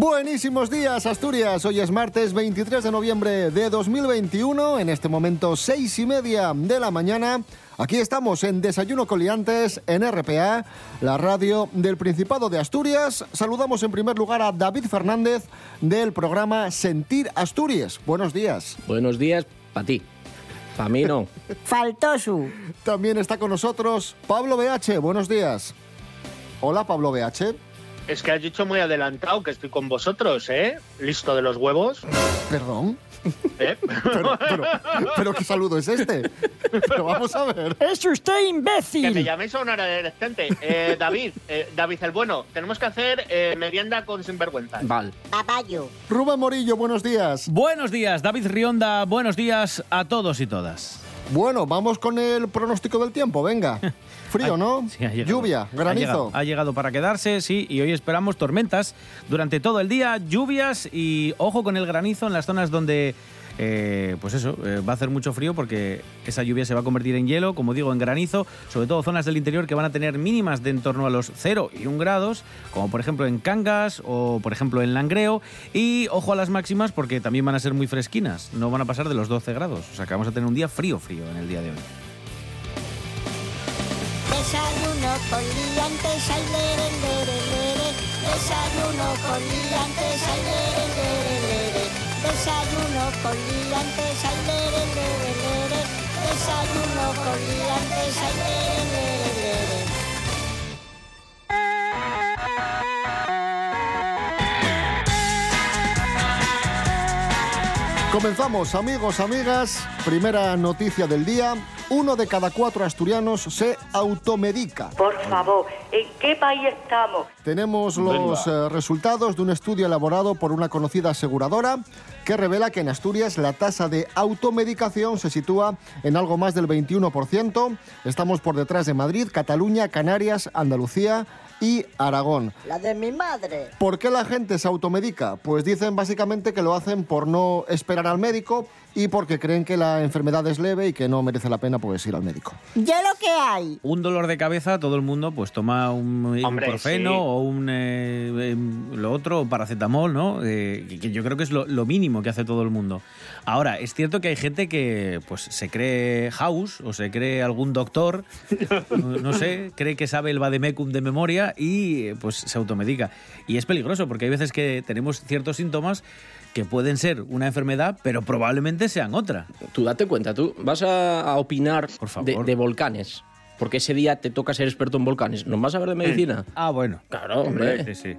Buenísimos días, Asturias. Hoy es martes 23 de noviembre de 2021. En este momento, seis y media de la mañana. Aquí estamos en Desayuno Coliantes en RPA, la radio del Principado de Asturias. Saludamos en primer lugar a David Fernández del programa Sentir Asturias. Buenos días. Buenos días para ti. Para mí no. Faltó su. También está con nosotros Pablo BH. Buenos días. Hola, Pablo BH. Es que has dicho muy adelantado que estoy con vosotros, ¿eh? Listo de los huevos. Perdón. ¿eh? Pero, pero, pero ¿qué saludo es este? Pero vamos a ver. ¡Es usted Que me imbécil! llaméis a un adolescente. Eh, David, eh, David el bueno, tenemos que hacer eh, merienda con sinvergüenza. Vale. Papayo. Rubén Morillo, buenos días. Buenos días, David Rionda. Buenos días a todos y todas. Bueno, vamos con el pronóstico del tiempo, venga. Frío, ¿no? Sí, ha llegado. Lluvia, Ha granizo. llegado, ha llegado para quedarse, sí, y hoy esperamos tormentas durante todo el día, lluvias y ojo con el granizo en las zonas donde, eh, pues eso, eh, va a hacer mucho frío porque esa lluvia se va a convertir en hielo, como digo, en granizo, sobre todo zonas del interior que van a tener mínimas de en torno a los 0 y 1 grados, como por ejemplo en Cangas o por ejemplo en Langreo, y ojo a las máximas porque también van a ser muy fresquinas, no van a pasar de los 12 grados, o sea que vamos a tener un día frío, frío en el día de hoy. Con con. Desayuno con liantes, ay, lere, lere, lere. Desayuno con liantes, ay, lere, lere, lere. Comenzamos, amigos, amigas. Primera noticia del día. Uno de cada cuatro asturianos se automedica. Por favor, ¿en qué país estamos? Tenemos los eh, resultados de un estudio elaborado por una conocida aseguradora que revela que en Asturias la tasa de automedicación se sitúa en algo más del 21%. Estamos por detrás de Madrid, Cataluña, Canarias, Andalucía y Aragón. La de mi madre. ¿Por qué la gente se automedica? Pues dicen básicamente que lo hacen por no esperar al médico y porque creen que la enfermedad es leve y que no merece la pena pues ir al médico. Ya lo que hay. un dolor de cabeza, todo el mundo pues toma un Hombre, ibuprofeno sí. o un eh, em, lo otro, paracetamol, ¿no? Eh, que- que yo creo que es lo, lo mínimo que hace todo el mundo. Ahora, es cierto que hay gente que pues se cree house o se cree algún doctor, no, no sé, cree que sabe el vademecum de memoria y pues se automedica. Y es peligroso porque hay veces que tenemos ciertos síntomas que pueden ser una enfermedad, pero probablemente sean otra. Tú date cuenta, tú vas a, a opinar Por favor. de, de volcanes. Porque ese día te toca ser experto en volcanes. ¿No vas a ver de medicina? Ah, bueno. Claro, hombre. Sí, sí.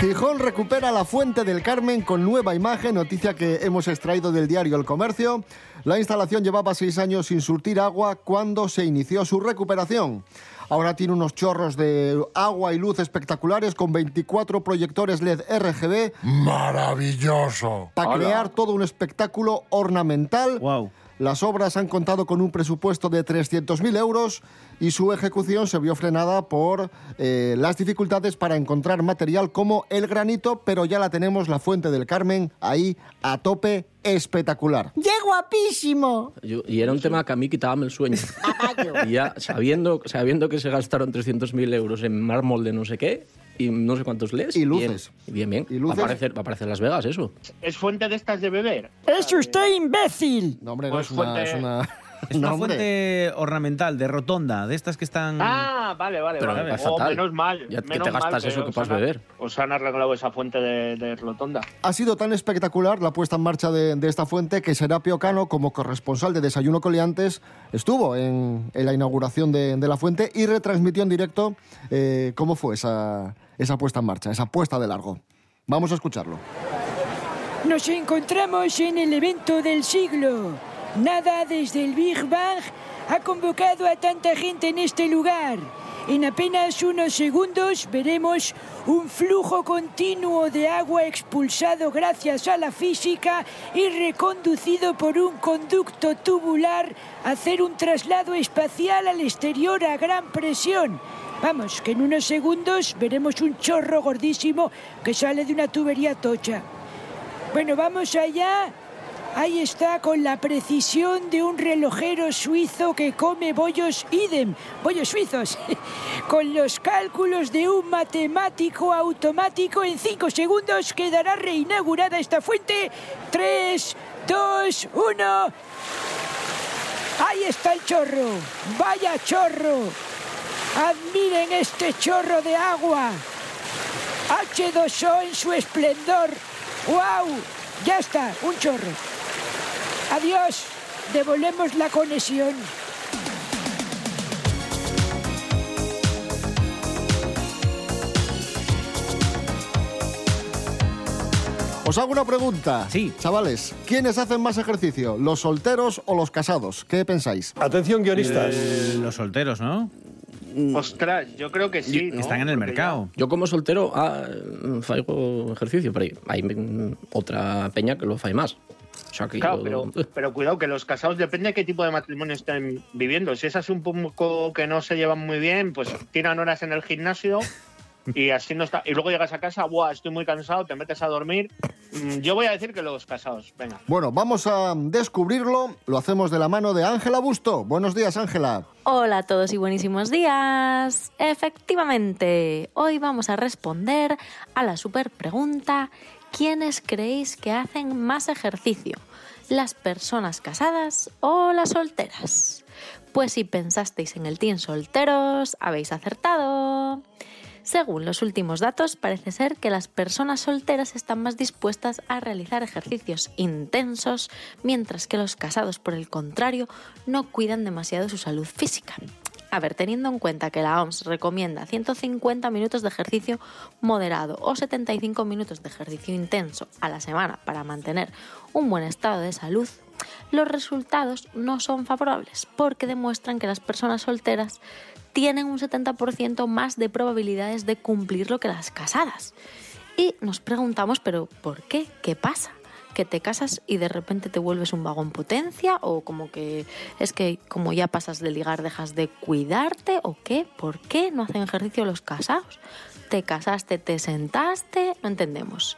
Gijón recupera la Fuente del Carmen con nueva imagen, noticia que hemos extraído del diario El Comercio. La instalación llevaba seis años sin surtir agua cuando se inició su recuperación. Ahora tiene unos chorros de agua y luz espectaculares con 24 proyectores LED RGB Maravilloso. para crear todo un espectáculo ornamental. Wow. Las obras han contado con un presupuesto de 300.000 euros y su ejecución se vio frenada por eh, las dificultades para encontrar material como el granito, pero ya la tenemos, la Fuente del Carmen, ahí a tope espectacular. ¡Qué guapísimo! Yo- y era un tema que a mí quitábame el sueño. Y ya sabiendo, sabiendo que se gastaron 300.000 euros en mármol de no sé qué y no sé cuántos LEDs. Y luces. Bien, bien. Y bien. luces. Va, a parecer, va a parecer Las Vegas eso. ¿Es fuente de estas de beber? ¡Es usted imbécil! No, hombre, no Pues es una... fuente- Es una, Es una hombre. fuente ornamental, de rotonda, de estas que están... Ah, vale, vale, Pero vale. Oh, menos mal. Ya que menos te gastas mal eso que puedas beber. Os han arreglado esa fuente de, de rotonda. Ha sido tan espectacular la puesta en marcha de, de esta fuente que Serapio Cano, como corresponsal de Desayuno Coliantes, estuvo en, en la inauguración de, de la fuente y retransmitió en directo eh, cómo fue esa, esa puesta en marcha, esa puesta de largo. Vamos a escucharlo. Nos encontramos en el evento del siglo. Nada desde el Big Bang ha convocado a tanta gente en este lugar. En apenas unos segundos veremos un flujo continuo de agua expulsado gracias a la física y reconducido por un conducto tubular, hacer un traslado espacial al exterior a gran presión. Vamos, que en unos segundos veremos un chorro gordísimo que sale de una tubería tocha. Bueno, vamos allá. Ahí está, con la precisión de un relojero suizo que come bollos idem, bollos suizos, con los cálculos de un matemático automático. En cinco segundos quedará reinaugurada esta fuente. Tres, dos, uno. Ahí está el chorro. Vaya chorro. Admiren este chorro de agua. H2O en su esplendor. ¡Wow! Ya está, un chorro. Adiós. Devolvemos la conexión. Os hago una pregunta. Sí. Chavales, ¿quiénes hacen más ejercicio? ¿Los solteros o los casados? ¿Qué pensáis? Atención, guionistas. Eh, los solteros, ¿no? Ostras, yo creo que sí. ¿no? Están en el Porque mercado. Yo como soltero ah, faigo ejercicio, pero hay, hay mm, otra peña que lo fai más. O sea Claro, yo- pero, pero cuidado que los casados depende de qué tipo de matrimonio estén viviendo. Si es así un poco que no se llevan muy bien, pues tiran horas en el gimnasio y así no está. Y luego llegas a casa, ¡buah! Estoy muy cansado, te metes a dormir. Mm, Yo voy a decir que los casados, venga. Bueno, vamos a descubrirlo. Lo hacemos de la mano de Ángela Busto. Buenos días, Ángela. Hola a todos y buenísimos días. Efectivamente, hoy vamos a responder a la super pregunta, ¿quiénes creéis que hacen más ejercicio? ¿Las personas casadas o las solteras? Pues si pensasteis en el team solteros, habéis acertado. Según los últimos datos, parece ser que las personas solteras están más dispuestas a realizar ejercicios intensos, mientras que los casados, por el contrario, no cuidan demasiado su salud física. A ver, teniendo en cuenta que la OMS recomienda 150 minutos de ejercicio moderado o 75 minutos de ejercicio intenso a la semana para mantener un buen estado de salud, los resultados no son favorables porque demuestran que las personas solteras tienen un 70% más de probabilidades de cumplirlo que las casadas. Y nos preguntamos, pero ¿por qué? ¿Qué pasa? ¿Que te casas y de repente te vuelves un vago en potencia? ¿O como que es que como ya pasas de ligar dejas de cuidarte? ¿O qué? ¿Por qué no hacen ejercicio los casados? ¿Te casaste, te sentaste? No entendemos.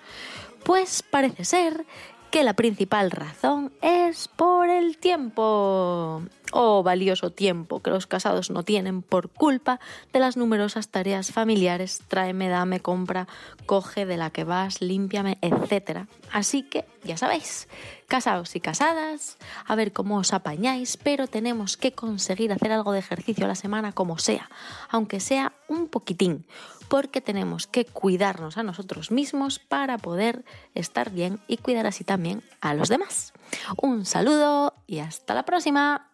Pues parece ser que la principal razón es por el tiempo. O valioso tiempo que los casados no tienen por culpa de las numerosas tareas familiares, tráeme, dame, compra, coge de la que vas, límpiame, etc. Así que, ya sabéis, casados y casadas, a ver cómo os apañáis, pero tenemos que conseguir hacer algo de ejercicio a la semana como sea, aunque sea un poquitín, porque tenemos que cuidarnos a nosotros mismos para poder estar bien y cuidar así también a los demás. Un saludo y hasta la próxima.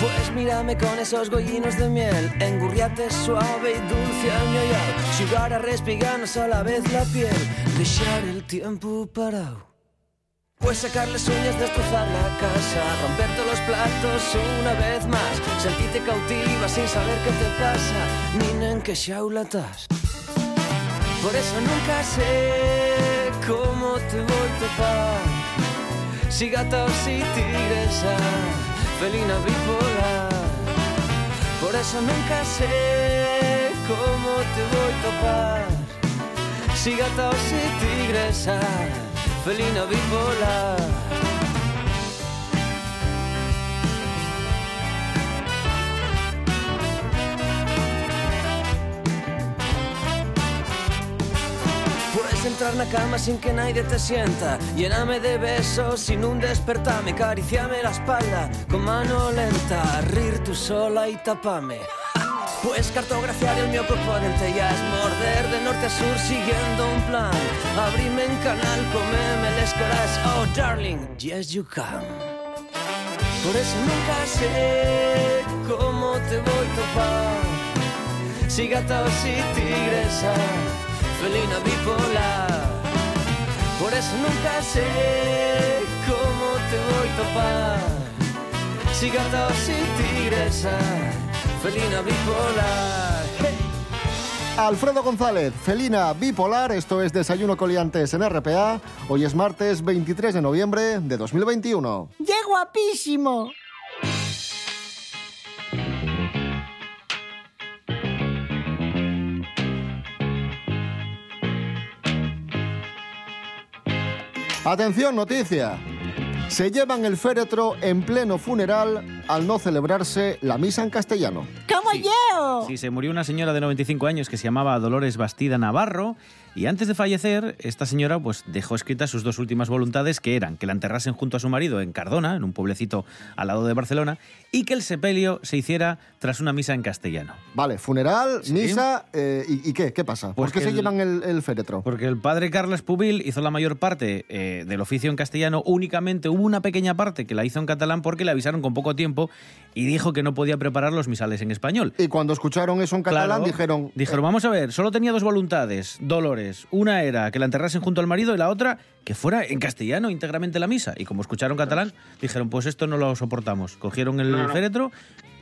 Pues mírame con esos gollinos de miel, engurriate suave y dulce al ñoyao, jugar a respigarnos a la vez la piel, dejar el tiempo parado. Pues sacarles uñas, destrozar la casa, romper todos los platos una vez más, sentirte cautiva sin saber qué te pasa, nina en estás. Por eso nunca sé cómo te voy a topar, si gata o si tigresa, felina bipolar. Por eso nunca sé cómo te voy a topar, si gata o si tigresa, felina bipolar. Puedes entrar na cama sin que nadie te sienta. Lléname de besos sin un despertame Acariciame la espalda con mano lenta. Rir tú sola y tapame Puedes cartografiar el mío adentro ya es morder de norte a sur siguiendo un plan. Abrime en canal, comeme les coras Oh darling, yes you can Por eso nunca sé cómo te voy a topar. Si gata o si tigresa felina bipolar. Por eso nunca sé cómo te voy a topar. cigarros y tigresa, felina bipolar. Alfredo González, Felina Bipolar, esto es Desayuno Coliantes en RPA. Hoy es martes 23 de noviembre de 2021. ¡Qué guapísimo! Atención, noticia. Se llevan el féretro en pleno funeral al no celebrarse la misa en castellano. ¡Como yo! Sí, se murió una señora de 95 años que se llamaba Dolores Bastida Navarro y antes de fallecer, esta señora pues dejó escritas sus dos últimas voluntades que eran que la enterrasen junto a su marido en Cardona, en un pueblecito al lado de Barcelona, y que el sepelio se hiciera tras una misa en castellano. Vale, funeral, misa, eh, ¿y, y qué? ¿Qué pasa? Pues ¿Por qué que se el- llevan el, el féretro? Porque el padre Carles Pubil hizo la mayor parte eh, del oficio en castellano, únicamente hubo una pequeña parte que la hizo en catalán porque le avisaron con poco tiempo y dijo que no podía preparar los misales en español. Y cuando escucharon eso en catalán Claro, dijeron... Dijeron, vamos a ver, solo tenía dos voluntades, Dolores. Una era que la enterrasen junto al marido y la otra que fuera en castellano íntegramente la misa. Y como escucharon catalán, dijeron, pues esto no lo soportamos. Cogieron el No, no. féretro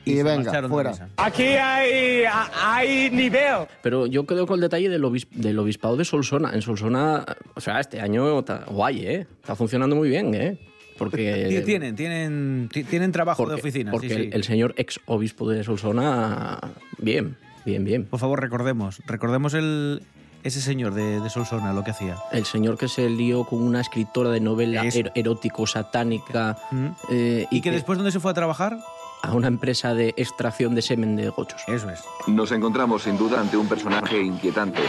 y, Y venga, marcharon de fuera. misa. Aquí hay, hay nivel. Pero yo quedo con el detalle del, obis- del obispado de Solsona. En Solsona, o sea, este año está guay, ¿eh? Está funcionando muy bien, ¿eh? Porque... Tienen, tienen, ti- tienen trabajo porque, de oficina. Porque sí, sí. El, señor ex obispo de Solsona, bien, bien, bien. Por favor, recordemos, recordemos el, ese señor de, de Solsona, lo que hacía. El señor que se lió con una escritora de novela er- erótico-satánica Mm. eh, ¿Y que después dónde se fue a trabajar? A una empresa de extracción de semen de gochos. Eso es. Nos encontramos sin duda ante un personaje inquietante.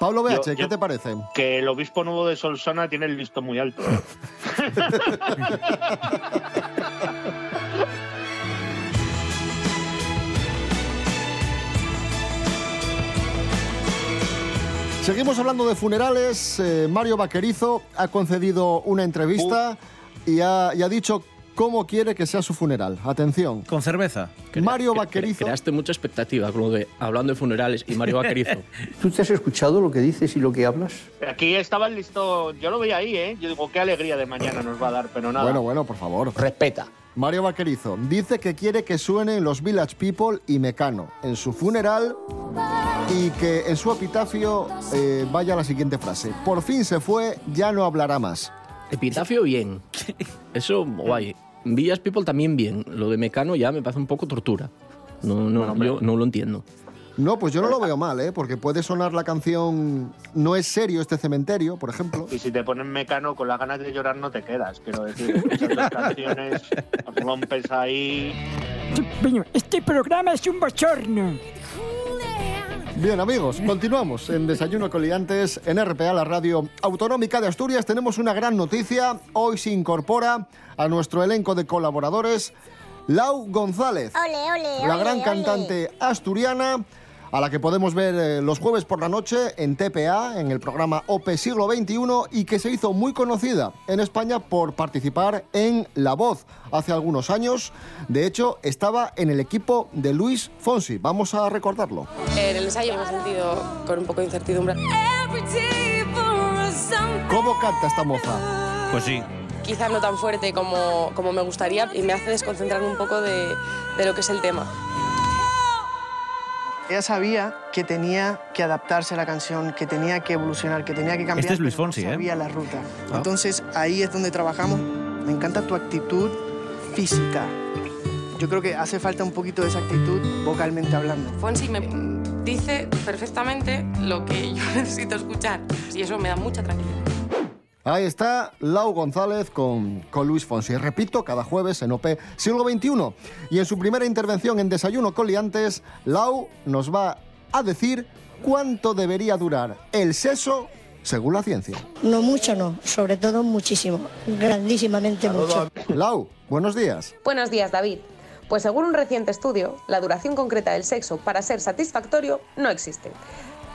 Pablo BH, Yo- ¿qué yo- te parece? Que el obispo nuevo de Solsona tiene el listo muy alto. Seguimos hablando de funerales. Eh, Mario Vaquerizo ha concedido una entrevista y, ha, y ha dicho cómo quiere que sea su funeral. Atención. Con cerveza. Mario Cre- Vaquerizo. Creaste mucha expectativa con lo de hablando de funerales y Mario Vaquerizo. ¿Tú te has escuchado lo que dices y lo que hablas? Aquí estaba el listo, yo lo veía ahí, ¿eh? Yo digo, qué alegría de mañana nos va a dar, pero nada. Bueno, bueno, por favor. Respeta. Mario Vaquerizo dice que quiere que suenen los Village People y Mecano en su funeral y que en su epitafio eh, vaya la siguiente frase. Por fin se fue, ya no hablará más. Epitafio bien. Eso guay. Villas People también bien. Lo de Mecano ya me parece un poco tortura. No, no, yo no lo entiendo. No, pues yo no lo veo mal, ¿eh? Porque puede sonar la canción No es serio este cementerio, por ejemplo. Y si te ponen mecano con las ganas de llorar no te quedas, quiero decir. Esas dos canciones rompes ahí. Bueno, este programa es un bochorno. Bien, amigos, continuamos en Desayuno Coliantes en RPA, la radio autonómica de Asturias. Tenemos una gran noticia. Hoy se incorpora a nuestro elenco de colaboradores Lau González, Ole, ole, la ole, gran cantante asturiana, a la que podemos ver eh, los jueves por la noche en TPA, en el programa OPE Siglo XXI, y que se hizo muy conocida en España por participar en La Voz hace algunos años. De hecho, estaba en el equipo de Luis Fonsi. Vamos a recordarlo. En el ensayo me he sentido con un poco de incertidumbre. ¿Cómo canta esta moza? Pues sí. Quizás no tan fuerte como, como me gustaría y me hace desconcentrarme un poco de, de lo que es el tema. Ella sabía que tenía que adaptarse a la canción, que tenía que evolucionar, que tenía que cambiar. Este es Luis pero no Fonsi, ¿eh? sabía la ruta. Ah. Entonces ahí es donde trabajamos. Me encanta tu actitud física. Yo creo que hace falta un poquito de esa actitud vocalmente hablando. Fonsi me dice perfectamente lo que yo necesito escuchar y eso me da mucha tranquilidad. Ahí está Lau González con, con Luis Fonsi. Repito, cada jueves en OP Siglo XXI. Y en su primera intervención en Desayuno Coliantes, Lau nos va a decir cuánto debería durar el seso según la ciencia. No mucho, no. Sobre todo muchísimo. Grandísimamente mucho. Lau, buenos días. Buenos días, David. Pues según un reciente estudio, la duración concreta del sexo para ser satisfactorio no existe.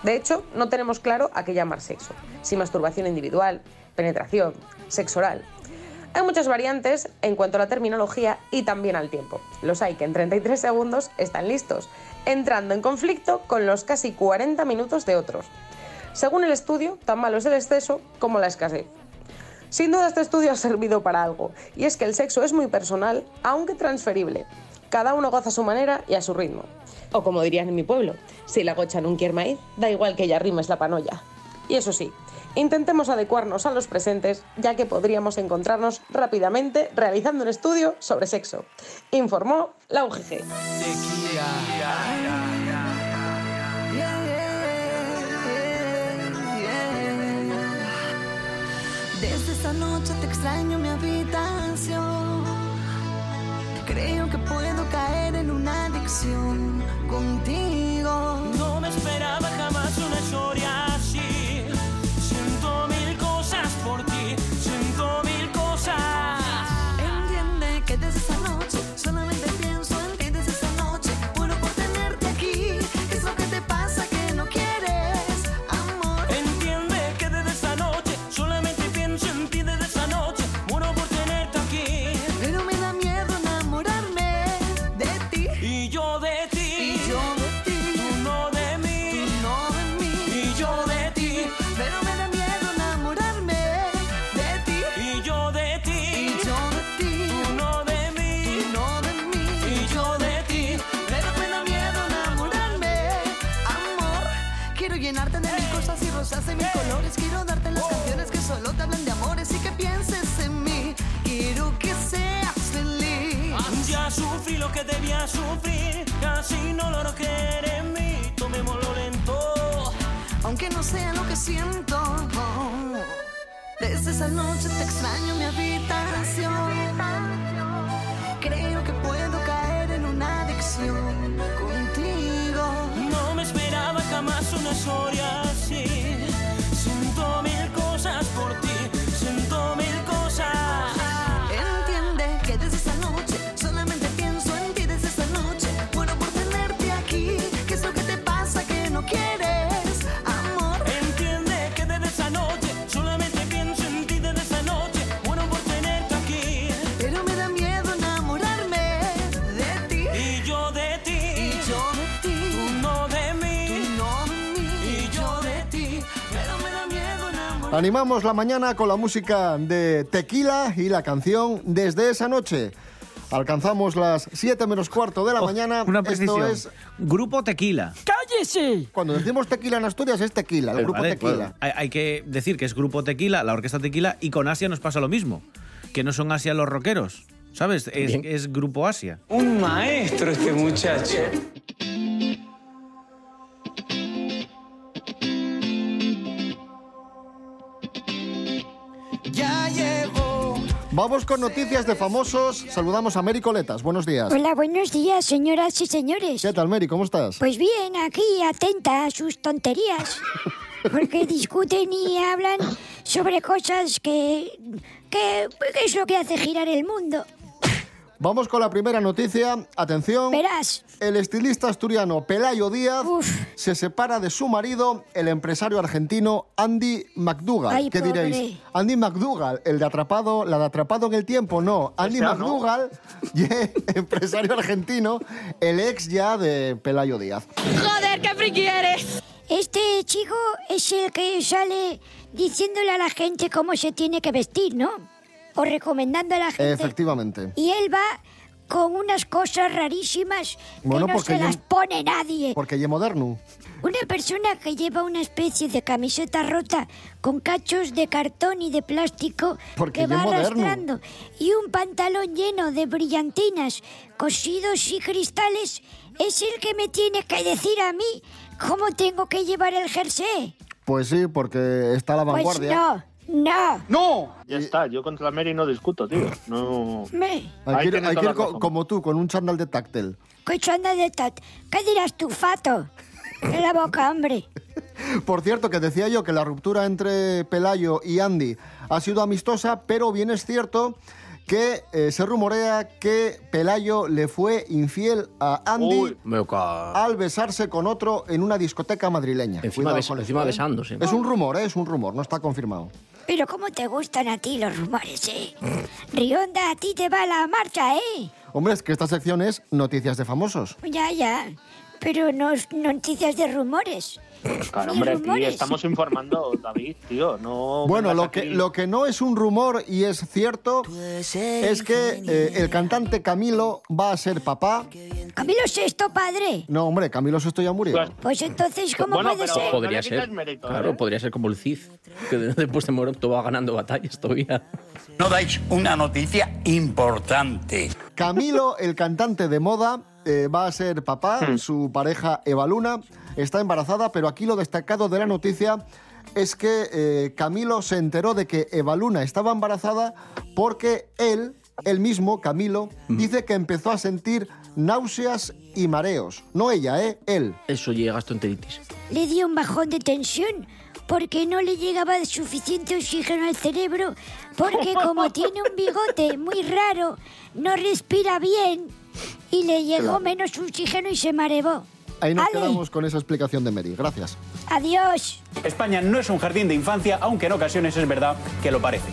De hecho, no tenemos claro a qué llamar sexo. Si masturbación individual, penetración, sexo oral. Hay muchas variantes en cuanto a la terminología y también al tiempo. Los hay que en 33 segundos están listos, entrando en conflicto con los casi 40 minutos de otros. Según el estudio, tan malo es el exceso como la escasez. Sin duda este estudio ha servido para algo, y es que el sexo es muy personal, aunque transferible. Cada uno goza a su manera y a su ritmo. O como dirían en mi pueblo, si la gocha no quiere maíz, da igual que ella rimes la panolla. Y eso sí, intentemos adecuarnos a los presentes, ya que podríamos encontrarnos rápidamente realizando un estudio sobre sexo. Informó la UGG. Desde esa noche te extraño en mi habitación. Creo que puedo caer en una adicción contigo. No me esperaba jamás una historia jamás una historia Animamos la mañana con la música de Tequila y la canción Desde esa noche. Alcanzamos las 7 menos cuarto de la mañana. Una Esto precisión. es, Grupo Tequila. ¡Cállese! cuando decimos tequila en Asturias es tequila, el Eh, grupo vale, tequila. hay, hay que decir que es Grupo Tequila, la orquesta Tequila, y con Asia nos pasa lo mismo. Que no son Asia los rockeros, ¿sabes? Es Grupo Asia. Un maestro este muchacho. Vamos con noticias de famosos. Saludamos a Mary Coletas. Buenos días. Hola, buenos días, señoras y señores. ¿Qué tal, Mary? ¿Cómo estás? Pues bien, aquí atenta a sus tonterías. Porque discuten y hablan sobre cosas que, que, que es lo que hace girar el mundo. Vamos con la primera noticia. Atención. Verás. El estilista asturiano Pelayo Díaz se separa de su marido, el empresario argentino Andy McDougall. Ay, ¿Qué pobre. diréis? Andy McDougall, el de atrapado, la de atrapado en el tiempo, no. Andy Ese, ¿no? McDougall, empresario argentino, el ex ya de Pelayo Díaz. ¡Joder, qué friki eres! Este chico es el que sale diciéndole a la gente cómo se tiene que vestir, ¿no? O recomendando a la gente. Efectivamente. Y él va con unas cosas rarísimas Bueno, que no se las pone nadie. Porque ye moderno. Una persona que lleva una especie de camiseta rota con cachos de cartón y de plástico Porque que va moderno. arrastrando y un pantalón lleno de brillantinas, cosidos y cristales es el que me tiene que decir a mí cómo tengo que llevar el jersey. Pues sí, porque está a la Pues vanguardia. no, no. ¡No! Ya está, yo contra Mary no discuto, tío. No. Me, Hay que ir, hay que co- como tú, con un chándal de táctil. ¿qué anda de tat? ¿Qué dirás tú, fato? En la boca, hombre. Por cierto, que decía yo que la ruptura entre Pelayo y Andy ha sido amistosa, pero bien es cierto que eh, se rumorea que Pelayo le fue infiel a Andy Uy, me ca- al besarse con otro en una discoteca madrileña. Encima, Cuidado bes- con encima esto, ¿eh? besándose. Es un rumor, ¿eh? es un rumor, no está confirmado. Pero cómo te gustan a ti los rumores, ¿eh? Rionda, a ti te va la marcha, ¿eh? Hombre, es que esta sección es noticias de famosos. Ya, ya. Pero no noticias de rumores. Claro, hombre, tío, estamos informando, David, tío. No Bueno, lo que, aquí. lo que no es un rumor y es cierto es que eh, el cantante Camilo va a ser papá. Camilo Sexto, padre. No, hombre, Camilo Sesto ya murió. Pues entonces, ¿cómo Bueno, puede ser? Podría ser. mérito, claro, ¿eh? podría ser como el Cid, que después de morir todo va ganando batallas todavía. No dais una noticia importante. Camilo, el cantante de moda, eh, va a ser papá. Hmm. Su pareja Eva Luna está embarazada, pero aquí lo destacado de la noticia es que eh, Camilo se enteró de que Eva Luna estaba embarazada porque él, él mismo, Camilo, dice que empezó a sentir náuseas y mareos. No ella, ¿eh? Él. Eso llega gastroenteritis. Le dio un bajón de tensión porque no le llegaba suficiente oxígeno al cerebro, porque como tiene un bigote muy raro, no respira bien y le llegó Claro. menos oxígeno y se mareó. Ahí nos Ale. quedamos con esa explicación de Mary. Gracias. Adiós. España no es un jardín de infancia, aunque en ocasiones es verdad que lo parece.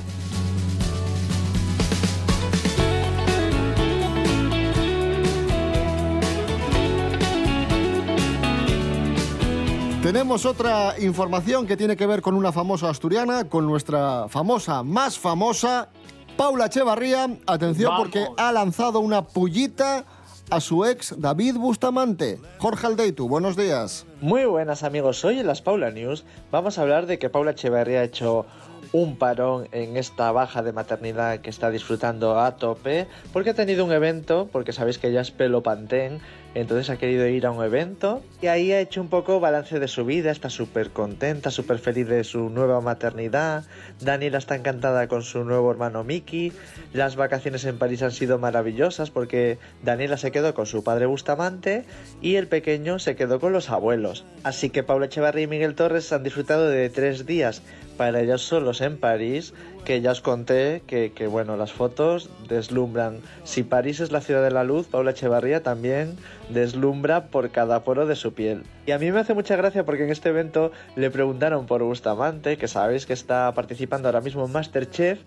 Tenemos otra información que tiene que ver con una famosa asturiana, con nuestra famosa, más famosa, Paula Echevarría. Atención Vamos. porque ha lanzado una pullita a su ex David Bustamante. Jorge Aldeitu, buenos días. Muy buenas amigos, hoy en las Paula News vamos a hablar de que Paula Echeverría ha hecho un parón en esta baja de maternidad que está disfrutando a tope porque ha tenido un evento, porque sabéis que ella es pelo pantén, entonces ha querido ir a un evento y ahí ha hecho un poco balance de su vida, está súper contenta, súper feliz de su nueva maternidad, Daniela está encantada con su nuevo hermano Mickey, las vacaciones en París han sido maravillosas porque Daniela se quedó con su padre Bustamante y el pequeño se quedó con los abuelos. Así que Paula Echevarría y Miguel Torres han disfrutado de tres días para ellos solos en París, que ya os conté que, que, bueno, las fotos deslumbran. Si París es la ciudad de la luz, Paula Echevarría también deslumbra por cada poro de su piel. Y a mí me hace mucha gracia porque en este evento le preguntaron por Bustamante, que sabéis que está participando ahora mismo en Masterchef,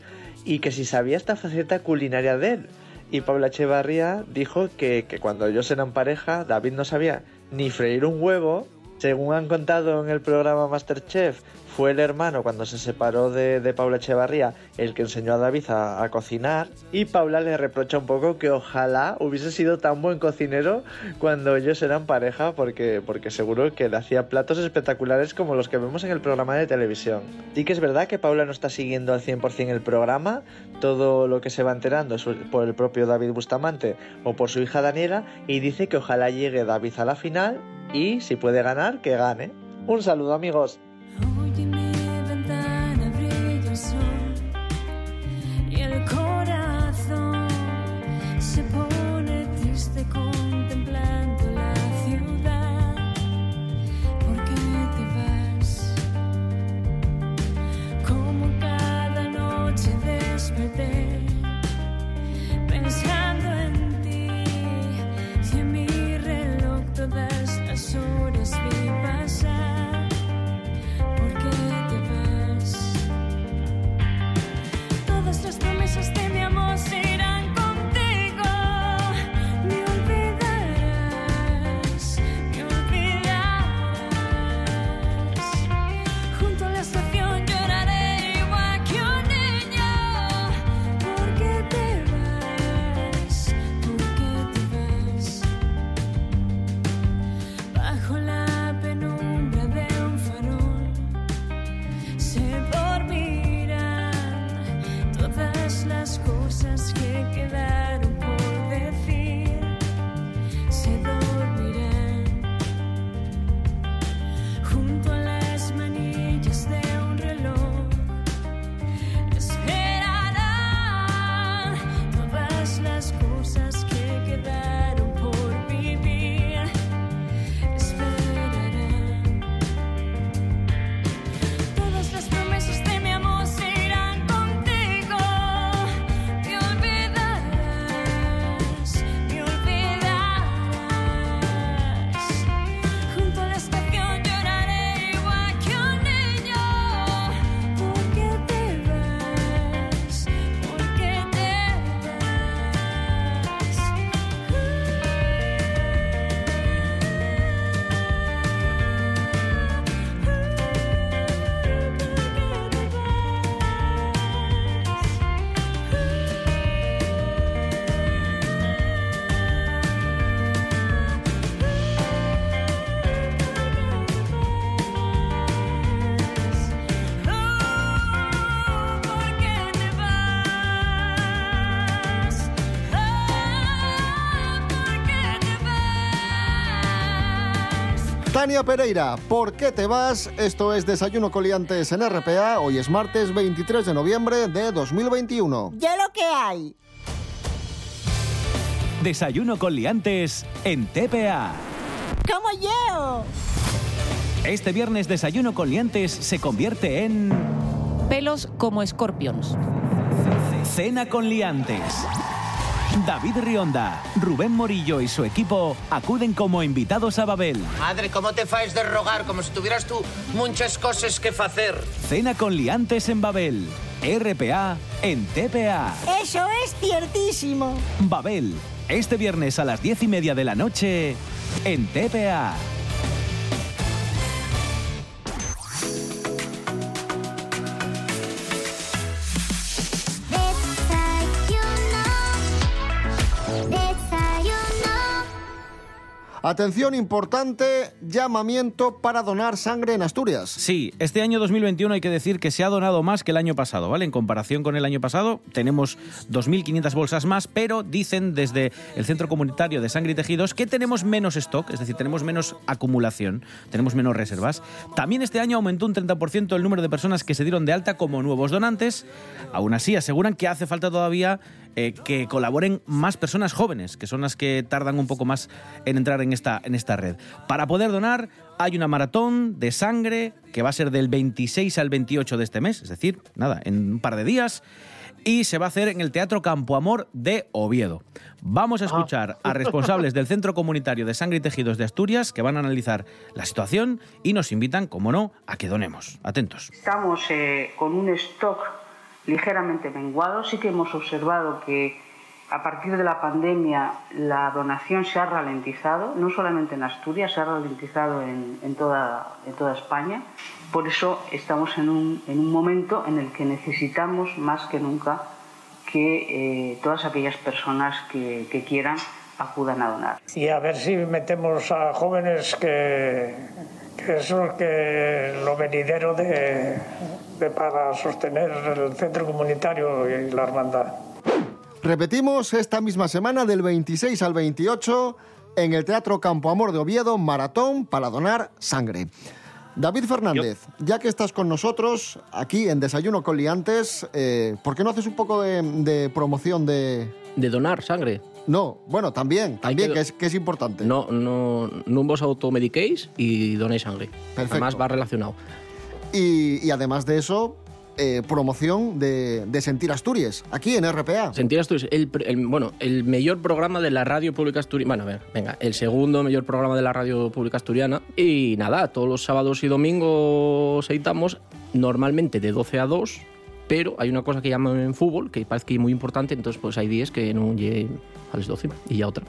y que si sabía esta faceta culinaria de él. Y Paula Echevarría dijo que, que cuando ellos eran pareja, David no sabía ni freír un huevo. Según han contado en el programa Masterchef, fue el hermano cuando se separó de, de Paula Echevarría el que enseñó a David a, a cocinar. Y Paula le reprocha un poco que ojalá hubiese sido tan buen cocinero cuando ellos eran pareja, porque, porque seguro que le hacía platos espectaculares como los que vemos en el programa de televisión. Sí que es verdad que Paula no está siguiendo al 100% el programa, todo lo que se va enterando es por el propio David Bustamante o por su hija Daniela, y dice que ojalá llegue David a la final y si puede ganar, que gane. Un saludo amigos. Tania Pereira, ¿por qué te vas? Esto es Desayuno Coliantes en RPA. Hoy es martes 23 de noviembre de 2021. Ya lo que hay. Desayuno con liantes en TPA. Como yo. Este viernes Desayuno con liantes se convierte en Pelos como escorpions. Cena con liantes. David Rionda, Rubén Morillo y su equipo acuden como invitados a Babel. Madre, ¿cómo te faes de rogar? Como si tuvieras tú muchas cosas que hacer. Cena con liantes en Babel. RPA en TPA. Eso es ciertísimo. Babel, este viernes a las diez y media de la noche en TPA. Atención importante, llamamiento para donar sangre en Asturias. Sí, este año 2021 hay que decir que se ha donado más que el año pasado, ¿vale? En comparación con el año pasado tenemos 2.500 bolsas más, pero dicen desde el Centro Comunitario de Sangre y Tejidos que tenemos menos stock, es decir, tenemos menos acumulación, tenemos menos reservas. También este año aumentó un 30% el número de personas que se dieron de alta como nuevos donantes. Aún así, aseguran que hace falta todavía eh, que colaboren más personas jóvenes, que son las que tardan un poco más en entrar en esta, en esta red. Para poder donar hay una maratón de sangre que va a ser del 26 al 28 de este mes, es decir, nada, en un par de días. Y se va a hacer en el Teatro Campo Amor de Oviedo. Vamos a escuchar a responsables del Centro Comunitario de Sangre y Tejidos de Asturias que van a analizar la situación y nos invitan, como no, a que donemos. Atentos. Estamos eh, con un stock ligeramente menguado. Sí que hemos observado que a partir de la pandemia la donación se ha ralentizado, no solamente en Asturias, se ha ralentizado en, en toda, en toda España. Por eso estamos en un, en un momento en el que necesitamos más que nunca que eh, todas aquellas personas que, que quieran acudan a donar. y a ver si metemos a jóvenes que, que son que lo venidero de, de para sostener el centro comunitario y la hermandad. Repetimos esta misma semana del 26 al 28 en el Teatro Campo Amor de Oviedo, maratón para donar sangre. David Fernández, ya que estás con nosotros aquí en Desayuno con Liantes, eh, ¿por qué no haces un poco de, de promoción de... De donar sangre. No, bueno, también, también, que- que, es, que es importante. No, no, no vos automediquéis y donéis sangre. Perfecto. Además va relacionado. Y, y además de eso, eh, promoción de, de Sentir Asturias, aquí en RPA. Sentir Asturias, el, el- bueno, el mejor programa de la radio pública asturiana. Bueno, a ver, venga, el segundo mejor programa de la radio pública asturiana. Y nada, todos los sábados y domingos editamos, normalmente de 12 a 2, pero hay una cosa que llaman en fútbol, que parece que es muy importante, entonces pues hay días que no llegue a las 12 y ya otra.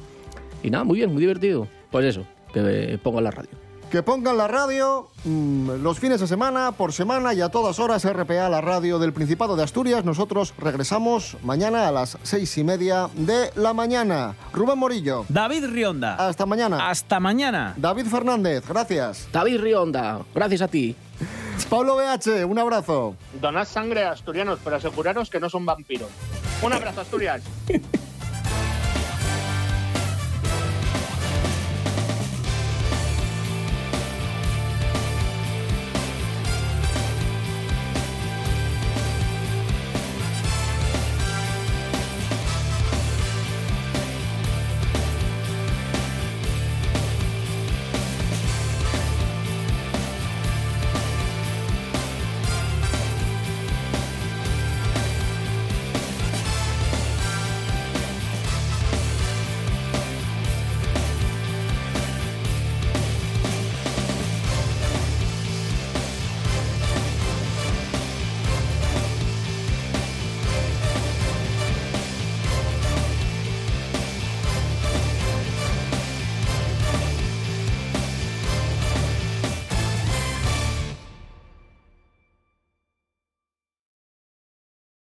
Y nada, muy bien, muy divertido. Pues eso, que pongan la radio. Que pongan la radio mm, los fines de semana, por semana y a todas horas RPA, la radio del Principado de Asturias. Nosotros regresamos mañana a las seis y media de la mañana. Rubén Morillo. David Rionda. Hasta mañana. Hasta mañana. David Fernández, gracias. David Rionda, gracias a ti. Pablo BH, un abrazo. Donad sangre a asturianos, pero aseguraros que no son vampiros. Un abrazo, Asturias.